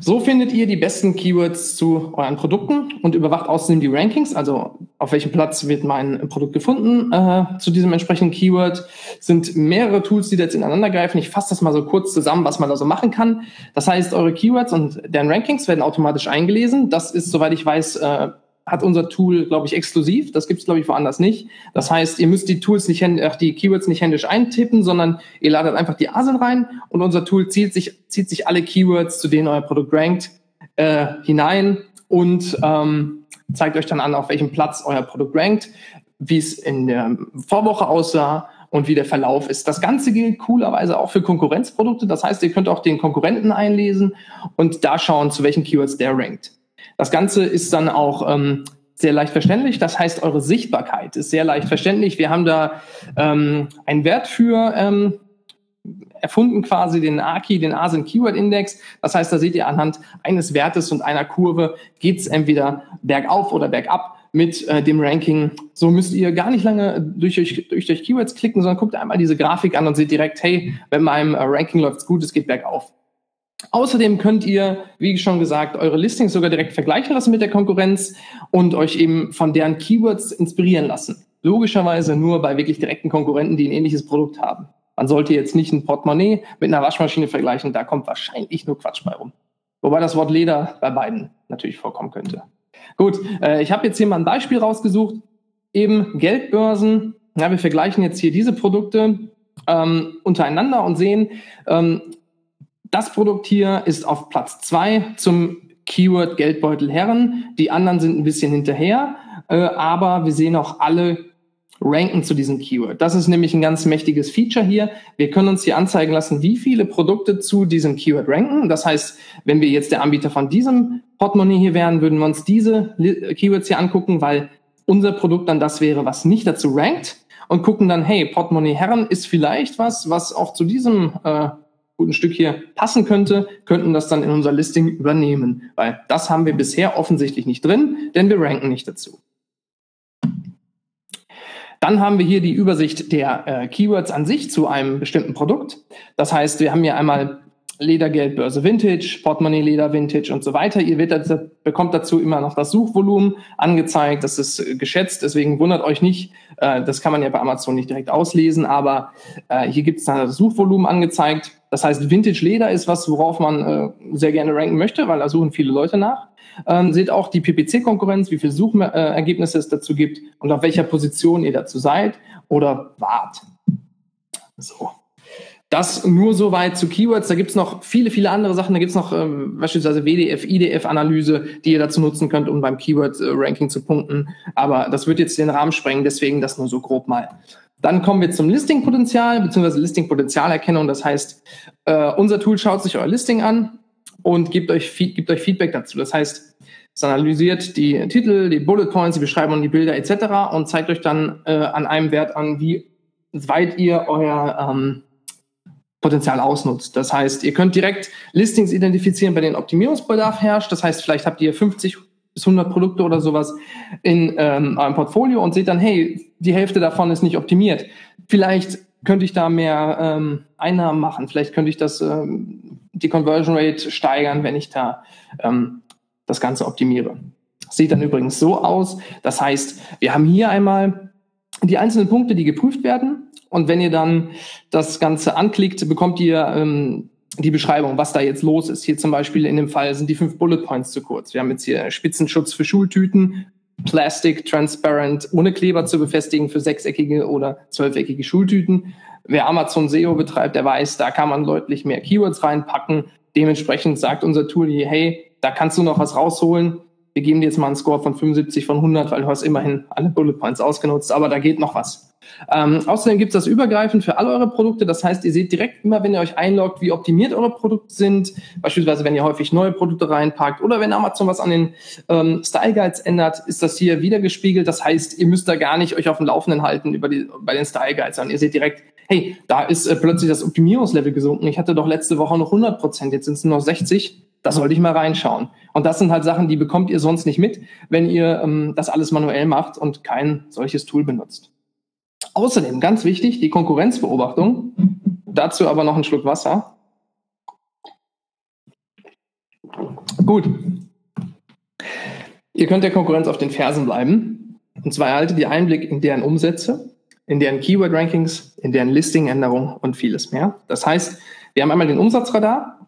So findet ihr die besten Keywords zu euren Produkten und überwacht außerdem die Rankings, also auf welchem Platz wird mein Produkt gefunden äh, zu diesem entsprechenden Keyword. Sind mehrere Tools, die da jetzt ineinander greifen. Ich fasse das mal so kurz zusammen, was man da so machen kann. Das heißt, eure Keywords und deren Rankings werden automatisch eingelesen. Das ist, soweit ich weiß, äh, hat unser Tool, glaube ich, exklusiv. Das gibt es, glaube ich, woanders nicht. Das heißt, ihr müsst die Tools nicht, ach, die Keywords nicht händisch eintippen, sondern ihr ladet einfach die ASIN rein und unser Tool zieht sich, zieht sich alle Keywords, zu denen euer Produkt rankt, äh, hinein und ähm, zeigt euch dann an, auf welchem Platz euer Produkt rankt, wie es in der Vorwoche aussah und wie der Verlauf ist. Das Ganze gilt coolerweise auch für Konkurrenzprodukte. Das heißt, ihr könnt auch den Konkurrenten einlesen und da schauen, zu welchen Keywords der rankt. Das Ganze ist dann auch ähm, sehr leicht verständlich. Das heißt, eure Sichtbarkeit ist sehr leicht verständlich. Wir haben da ähm, einen Wert für ähm, erfunden quasi den AKI, den ASIN Keyword Index. Das heißt, da seht ihr anhand eines Wertes und einer Kurve geht's entweder bergauf oder bergab mit äh, dem Ranking. So müsst ihr gar nicht lange durch euch, durch euch Keywords klicken, sondern guckt einmal diese Grafik an und seht direkt, hey, bei meinem äh, Ranking läuft's gut, es geht bergauf. Außerdem könnt ihr, wie schon gesagt, eure Listings sogar direkt vergleichen lassen mit der Konkurrenz und euch eben von deren Keywords inspirieren lassen. Logischerweise nur bei wirklich direkten Konkurrenten, die ein ähnliches Produkt haben. Man sollte jetzt nicht ein Portemonnaie mit einer Waschmaschine vergleichen, da kommt wahrscheinlich nur Quatsch bei rum. Wobei das Wort Leder bei beiden natürlich vorkommen könnte. Gut, äh, ich habe jetzt hier mal ein Beispiel rausgesucht. Eben Geldbörsen. Ja, wir vergleichen jetzt hier diese Produkte ähm, untereinander und sehen, ähm, das Produkt hier ist auf Platz zwei zum Keyword Geldbeutel Herren. Die anderen sind ein bisschen hinterher, äh, aber wir sehen auch alle ranken zu diesem Keyword. Das ist nämlich ein ganz mächtiges Feature hier. Wir können uns hier anzeigen lassen, wie viele Produkte zu diesem Keyword ranken. Das heißt, wenn wir jetzt der Anbieter von diesem Portemonnaie hier wären, würden wir uns diese Keywords hier angucken, weil unser Produkt dann das wäre, was nicht dazu rankt und gucken dann, hey, Portemonnaie Herren ist vielleicht was, was auch zu diesem äh, guten Stück hier passen könnte, könnten das dann in unser Listing übernehmen, weil das haben wir bisher offensichtlich nicht drin, denn wir ranken nicht dazu. Dann haben wir hier die Übersicht der äh, Keywords an sich zu einem bestimmten Produkt. Das heißt, wir haben hier einmal Ledergeld, Börse Vintage, Portemonnaie Leder Vintage und so weiter. Ihr wird, bekommt dazu immer noch das Suchvolumen angezeigt. Das ist äh, geschätzt, deswegen wundert euch nicht. Äh, das kann man ja bei Amazon nicht direkt auslesen, aber äh, hier gibt es dann das Suchvolumen angezeigt. Das heißt, Vintage Leder ist was, worauf man sehr gerne ranken möchte, weil da suchen viele Leute nach. Ähm, seht auch die PPC-Konkurrenz, wie viele Suchergebnisse es dazu gibt und auf welcher Position ihr dazu seid oder wart. So. Das nur soweit zu Keywords. Da gibt's noch viele, viele andere Sachen. Da gibt's noch ähm, beispielsweise WDF, IDF-Analyse, die ihr dazu nutzen könnt, um beim Keyword-Ranking zu punkten. Aber das wird jetzt den Rahmen sprengen, deswegen das nur so grob mal. Dann kommen wir zum Listing-Potenzial bzw. Listing-Potenzialerkennung. Das heißt, äh, unser Tool schaut sich euer Listing an und gibt euch, gibt euch Feedback dazu. Das heißt, es analysiert die Titel, die Bullet Points, die Beschreibung, die Bilder etc. und zeigt euch dann äh, an einem Wert an, wie weit ihr euer ähm, Potenzial ausnutzt. Das heißt, ihr könnt direkt Listings identifizieren, bei denen Optimierungsbedarf herrscht. Das heißt, vielleicht habt ihr 50 bis 100 Produkte oder sowas in ähm, eurem Portfolio und seht dann, hey, die Hälfte davon ist nicht optimiert. Vielleicht könnte ich da mehr ähm, Einnahmen machen. Vielleicht könnte ich das ähm, die Conversion Rate steigern, wenn ich da ähm, das Ganze optimiere. Sieht dann übrigens so aus. Das heißt, wir haben hier einmal die einzelnen Punkte, die geprüft werden. Und wenn ihr dann das Ganze anklickt, bekommt ihr ähm, die Beschreibung, was da jetzt los ist. Hier zum Beispiel in dem Fall sind die fünf Bullet Points zu kurz. Wir haben jetzt hier Spitzenschutz für Schultüten, Plastic Transparent ohne Kleber zu befestigen für sechseckige oder zwölfeckige Schultüten. Wer Amazon SEO betreibt, der weiß, da kann man deutlich mehr Keywords reinpacken. Dementsprechend sagt unser Tool hier, hey, da kannst du noch was rausholen. Wir geben dir jetzt mal einen Score von 75 von 100, weil du hast immerhin alle Bullet Points ausgenutzt, aber da geht noch was. Ähm, außerdem gibt es das übergreifend für alle eure Produkte. Das heißt, ihr seht direkt immer, wenn ihr euch einloggt, wie optimiert eure Produkte sind. Beispielsweise, wenn ihr häufig neue Produkte reinpackt oder wenn Amazon was an den ähm, Style Guides ändert, ist das hier wieder gespiegelt. Das heißt, ihr müsst da gar nicht euch auf dem Laufenden halten über die, bei den Style Guides, sondern ihr seht direkt, hey, da ist äh, plötzlich das Optimierungslevel gesunken. Ich hatte doch letzte Woche noch 100 Prozent, jetzt sind es nur noch 60. Da sollte ich mal reinschauen. Und das sind halt Sachen, die bekommt ihr sonst nicht mit, wenn ihr ähm, das alles manuell macht und kein solches Tool benutzt. Außerdem, ganz wichtig, die Konkurrenzbeobachtung. Dazu aber noch einen Schluck Wasser. Gut. Ihr könnt der Konkurrenz auf den Fersen bleiben. Und zwar erhaltet ihr Einblick in deren Umsätze, in deren Keyword-Rankings, in deren Listing-Änderungen und vieles mehr. Das heißt, wir haben einmal den Umsatzradar.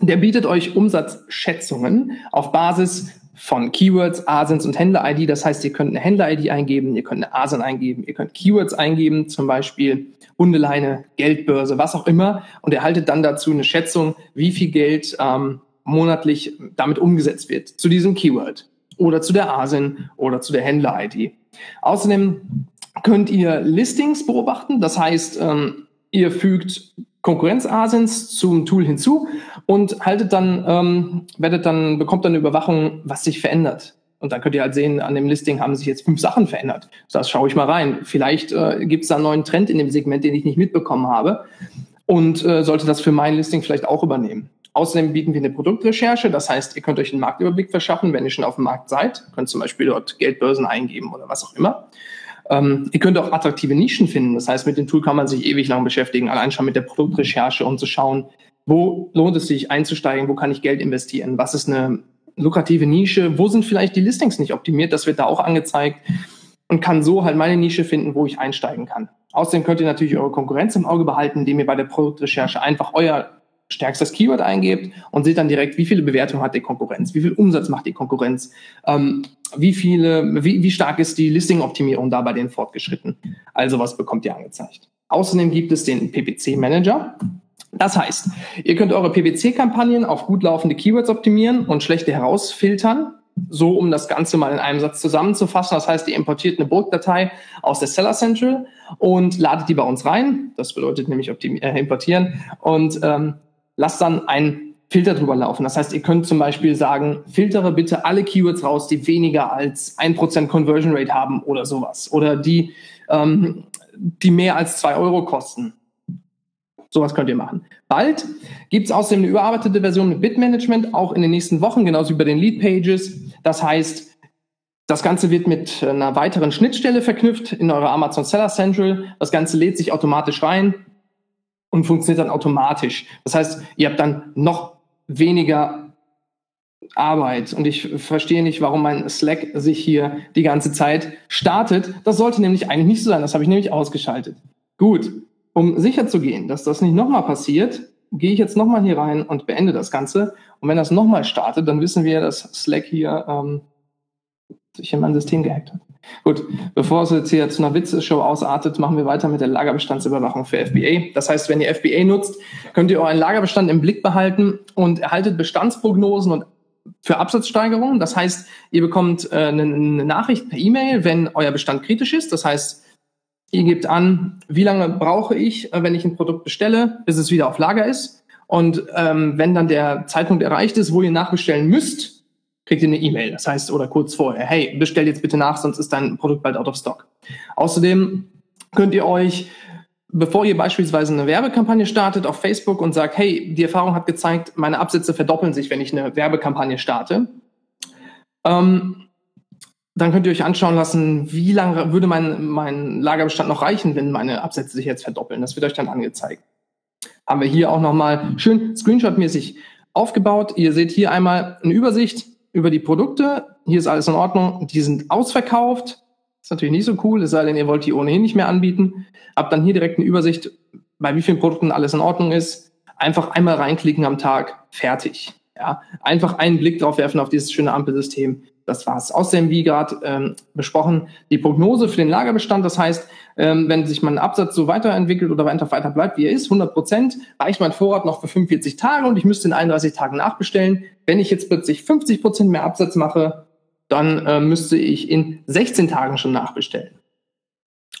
Der bietet euch Umsatzschätzungen auf Basis von Keywords, ASINs und Händler-ID. Das heißt, ihr könnt eine Händler-ID eingeben, ihr könnt eine ASIN eingeben, ihr könnt Keywords eingeben, zum Beispiel Hundeleine, Geldbörse, was auch immer, und erhaltet dann dazu eine Schätzung, wie viel Geld ähm, monatlich damit umgesetzt wird zu diesem Keyword oder zu der ASIN oder zu der Händler-ID. Außerdem könnt ihr Listings beobachten, das heißt, ähm, ihr fügt Konkurrenz-ASINs zum Tool hinzu und haltet dann, ähm, werdet dann, bekommt dann eine Überwachung, was sich verändert. Und dann könnt ihr halt sehen, an dem Listing haben sich jetzt fünf Sachen verändert. Das schaue ich mal rein. Vielleicht äh, gibt es da einen neuen Trend in dem Segment, den ich nicht mitbekommen habe und äh, sollte das für mein Listing vielleicht auch übernehmen. Außerdem bieten wir eine Produktrecherche, das heißt, ihr könnt euch einen Marktüberblick verschaffen, wenn ihr schon auf dem Markt seid, ihr könnt zum Beispiel dort Geldbörsen eingeben oder was auch immer. Ähm, ihr könnt auch attraktive Nischen finden. Das heißt, mit dem Tool kann man sich ewig lang beschäftigen, allein schon mit der Produktrecherche, um zu schauen, wo lohnt es sich einzusteigen, wo kann ich Geld investieren, was ist eine lukrative Nische, wo sind vielleicht die Listings nicht optimiert, das wird da auch angezeigt und kann so halt meine Nische finden, wo ich einsteigen kann. Außerdem könnt ihr natürlich eure Konkurrenz im Auge behalten, indem ihr bei der Produktrecherche einfach euer stärkstes Keyword eingebt und seht dann direkt, wie viele Bewertungen hat die Konkurrenz, wie viel Umsatz macht die Konkurrenz, ähm, wie viele, wie, wie stark ist die Listing-Optimierung da bei den fortgeschritten. Also was bekommt ihr angezeigt. Außerdem gibt es den PPC-Manager. Das heißt, ihr könnt eure PPC-Kampagnen auf gut laufende Keywords optimieren und schlechte herausfiltern. So, um das Ganze mal in einem Satz zusammenzufassen. Das heißt, ihr importiert eine Bulk-Datei aus der Seller Central und ladet die bei uns rein. Das bedeutet nämlich äh, importieren. Und ähm, lasst dann einen Filter drüber laufen. Das heißt, ihr könnt zum Beispiel sagen, filtere bitte alle Keywords raus, die weniger als ein Prozent Conversion Rate haben oder sowas. Oder die, ähm, die mehr als zwei Euro kosten. Sowas könnt ihr machen. Bald gibt es außerdem eine überarbeitete Version mit Bitmanagement, auch in den nächsten Wochen, genauso wie bei den Lead Pages. Das heißt, das Ganze wird mit einer weiteren Schnittstelle verknüpft in eurer Amazon Seller Central. Das Ganze lädt sich automatisch rein und funktioniert dann automatisch. Das heißt, ihr habt dann noch weniger Arbeit. Und ich verstehe nicht, warum mein Slack sich hier die ganze Zeit startet. Das sollte nämlich eigentlich nicht so sein. Das habe ich nämlich ausgeschaltet. Gut, um sicher zu gehen, dass das nicht nochmal passiert, gehe ich jetzt nochmal hier rein und beende das Ganze. Und wenn das nochmal startet, dann wissen wir, dass Slack hier ähm, sich in mein System gehackt hat. Gut, bevor es jetzt hier zu einer Witzeshow ausartet, machen wir weiter mit der Lagerbestandsüberwachung für FBA. Das heißt, wenn ihr FBA nutzt, könnt ihr euren Lagerbestand im Blick behalten und erhaltet Bestandsprognosen und für Absatzsteigerungen. Das heißt, ihr bekommt äh, eine, eine Nachricht per E-Mail, wenn euer Bestand kritisch ist. Das heißt, ihr gebt an, wie lange brauche ich, äh, wenn ich ein Produkt bestelle, bis es wieder auf Lager ist. Und ähm, wenn dann der Zeitpunkt erreicht ist, wo ihr nachbestellen müsst, kriegt ihr eine E-Mail. Das heißt, oder kurz vorher, hey, bestell jetzt bitte nach, sonst ist dein Produkt bald out of stock. Außerdem könnt ihr euch, bevor ihr beispielsweise eine Werbekampagne startet auf Facebook und sagt, hey, die Erfahrung hat gezeigt, meine Absätze verdoppeln sich, wenn ich eine Werbekampagne starte, ähm, dann könnt ihr euch anschauen lassen, wie lange würde mein, mein Lagerbestand noch reichen, wenn meine Absätze sich jetzt verdoppeln. Das wird euch dann angezeigt. Haben wir hier auch nochmal schön screenshotmäßig aufgebaut. Ihr seht hier einmal eine Übersicht über die Produkte. Hier ist alles in Ordnung. Die sind ausverkauft. Ist natürlich nicht so cool, es sei denn, ihr wollt die ohnehin nicht mehr anbieten. Habt dann hier direkt eine Übersicht, bei wie vielen Produkten alles in Ordnung ist. Einfach einmal reinklicken am Tag, fertig. Ja, einfach einen Blick drauf werfen auf dieses schöne Ampelsystem. Das war's. Außerdem, wie gerade ähm, besprochen, die Prognose für den Lagerbestand. Das heißt, ähm, wenn sich mein Absatz so weiterentwickelt oder einfach weiter bleibt, wie er ist, 100 Prozent, reicht mein Vorrat noch für 45 Tage und ich müsste in 31 Tagen nachbestellen. Wenn ich jetzt plötzlich 50 Prozent mehr Absatz mache, dann äh, müsste ich in 16 Tagen schon nachbestellen.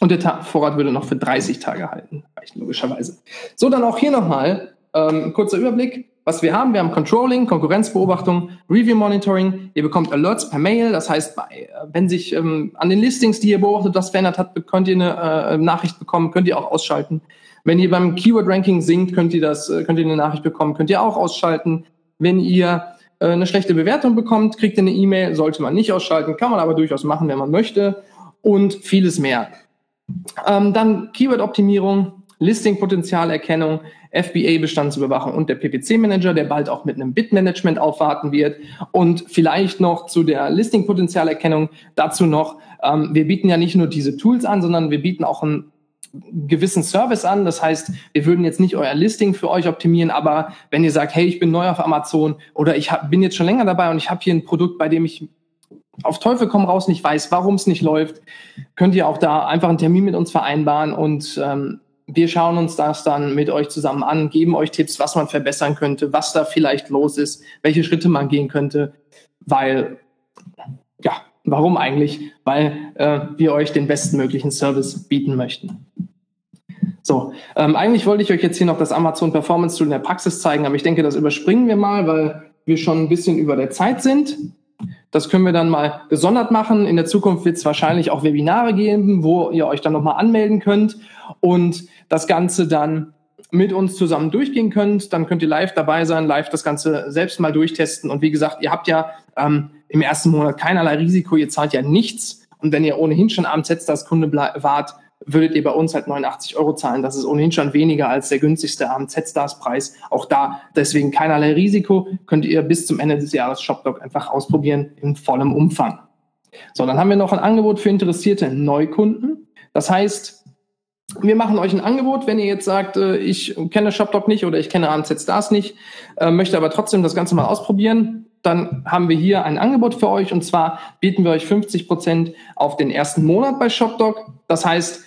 Und der Ta Vorrat würde noch für 30 Tage halten, reicht logischerweise. So, dann auch hier nochmal ähm, kurzer Überblick was wir haben, wir haben Controlling, Konkurrenzbeobachtung, Review Monitoring. Ihr bekommt Alerts per Mail. Das heißt, äh, wenn sich ähm, an den Listings, die ihr beobachtet, was verändert hat, könnt ihr eine äh, Nachricht bekommen, könnt ihr auch ausschalten. Wenn ihr beim Keyword Ranking sinkt, könnt ihr das, äh, könnt ihr eine Nachricht bekommen, könnt ihr auch ausschalten. Wenn ihr äh, eine schlechte Bewertung bekommt, kriegt ihr eine E-Mail, sollte man nicht ausschalten, kann man aber durchaus machen, wenn man möchte und vieles mehr. Ähm, dann Keyword-Optimierung, Listing-Potenzialerkennung, FBA-Bestandsüberwachung und der PPC-Manager, der bald auch mit einem Bit-Management aufwarten wird. Und vielleicht noch zu der Listing-Potenzialerkennung dazu noch, ähm, wir bieten ja nicht nur diese Tools an, sondern wir bieten auch einen gewissen Service an. Das heißt, wir würden jetzt nicht euer Listing für euch optimieren, aber wenn ihr sagt, hey, ich bin neu auf Amazon oder ich hab, bin jetzt schon länger dabei und ich habe hier ein Produkt, bei dem ich auf Teufel komm raus nicht weiß, warum es nicht läuft, könnt ihr auch da einfach einen Termin mit uns vereinbaren und ähm, wir schauen uns das dann mit euch zusammen an, geben euch Tipps, was man verbessern könnte, was da vielleicht los ist, welche Schritte man gehen könnte, weil, ja, warum eigentlich? Weil äh, wir euch den bestmöglichen Service bieten möchten. So, ähm, eigentlich wollte ich euch jetzt hier noch das Amazon Performance Tool in der Praxis zeigen, aber ich denke, das überspringen wir mal, weil wir schon ein bisschen über der Zeit sind. Das können wir dann mal gesondert machen. In der Zukunft wird es wahrscheinlich auch Webinare geben, wo ihr euch dann nochmal anmelden könnt und das Ganze dann mit uns zusammen durchgehen könnt. Dann könnt ihr live dabei sein, live das Ganze selbst mal durchtesten. Und wie gesagt, ihr habt ja ähm, im ersten Monat keinerlei Risiko, ihr zahlt ja nichts. Und wenn ihr ohnehin schon am als Kunde wart, würdet ihr bei uns halt 89 Euro zahlen. Das ist ohnehin schon weniger als der günstigste AMZ-Stars-Preis. Auch da deswegen keinerlei Risiko. Könnt ihr bis zum Ende des Jahres ShopDoc einfach ausprobieren in vollem Umfang. So, dann haben wir noch ein Angebot für interessierte Neukunden. Das heißt, wir machen euch ein Angebot, wenn ihr jetzt sagt, äh, ich kenne ShopDoc nicht oder ich kenne AMZ Stars nicht, äh, möchte aber trotzdem das Ganze mal ausprobieren, dann haben wir hier ein Angebot für euch und zwar bieten wir euch 50 Prozent auf den ersten Monat bei ShopDoc. Das heißt,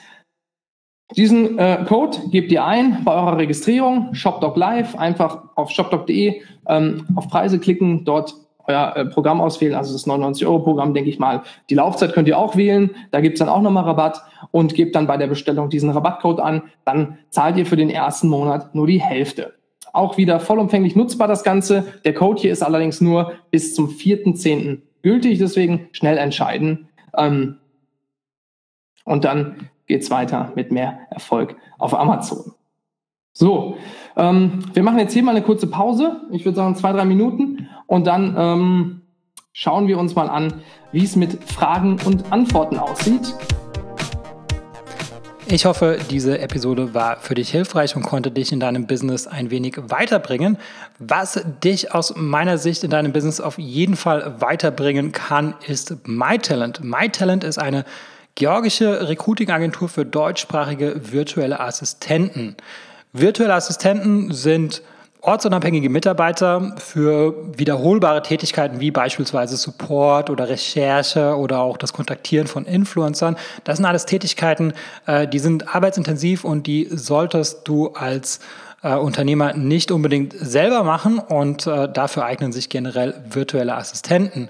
diesen äh, Code gebt ihr ein bei eurer Registrierung, ShopDoc Live, einfach auf shopdoc.de ähm, auf Preise klicken, dort euer äh, Programm auswählen, also das 99-Euro-Programm, denke ich mal. Die Laufzeit könnt ihr auch wählen, da gibt's dann auch nochmal Rabatt und gebt dann bei der Bestellung diesen Rabattcode an, dann zahlt ihr für den ersten Monat nur die Hälfte. Auch wieder vollumfänglich nutzbar das Ganze. Der Code hier ist allerdings nur bis zum 4.10. gültig, deswegen schnell entscheiden. Ähm, und dann geht's weiter mit mehr Erfolg auf Amazon. So, ähm, wir machen jetzt hier mal eine kurze Pause. Ich würde sagen zwei, drei Minuten. Und dann ähm, schauen wir uns mal an, wie es mit Fragen und Antworten aussieht. Ich hoffe, diese Episode war für dich hilfreich und konnte dich in deinem Business ein wenig weiterbringen. Was dich aus meiner Sicht in deinem Business auf jeden Fall weiterbringen kann, ist MyTalent. MyTalent ist eine georgische Recruiting-Agentur für deutschsprachige virtuelle Assistenten. Virtuelle Assistenten sind ortsunabhängige Mitarbeiter für wiederholbare Tätigkeiten wie beispielsweise Support oder Recherche oder auch das Kontaktieren von Influencern. Das sind alles Tätigkeiten, äh, die sind arbeitsintensiv und die solltest du als äh, Unternehmer nicht unbedingt selber machen und äh, dafür eignen sich generell virtuelle Assistenten.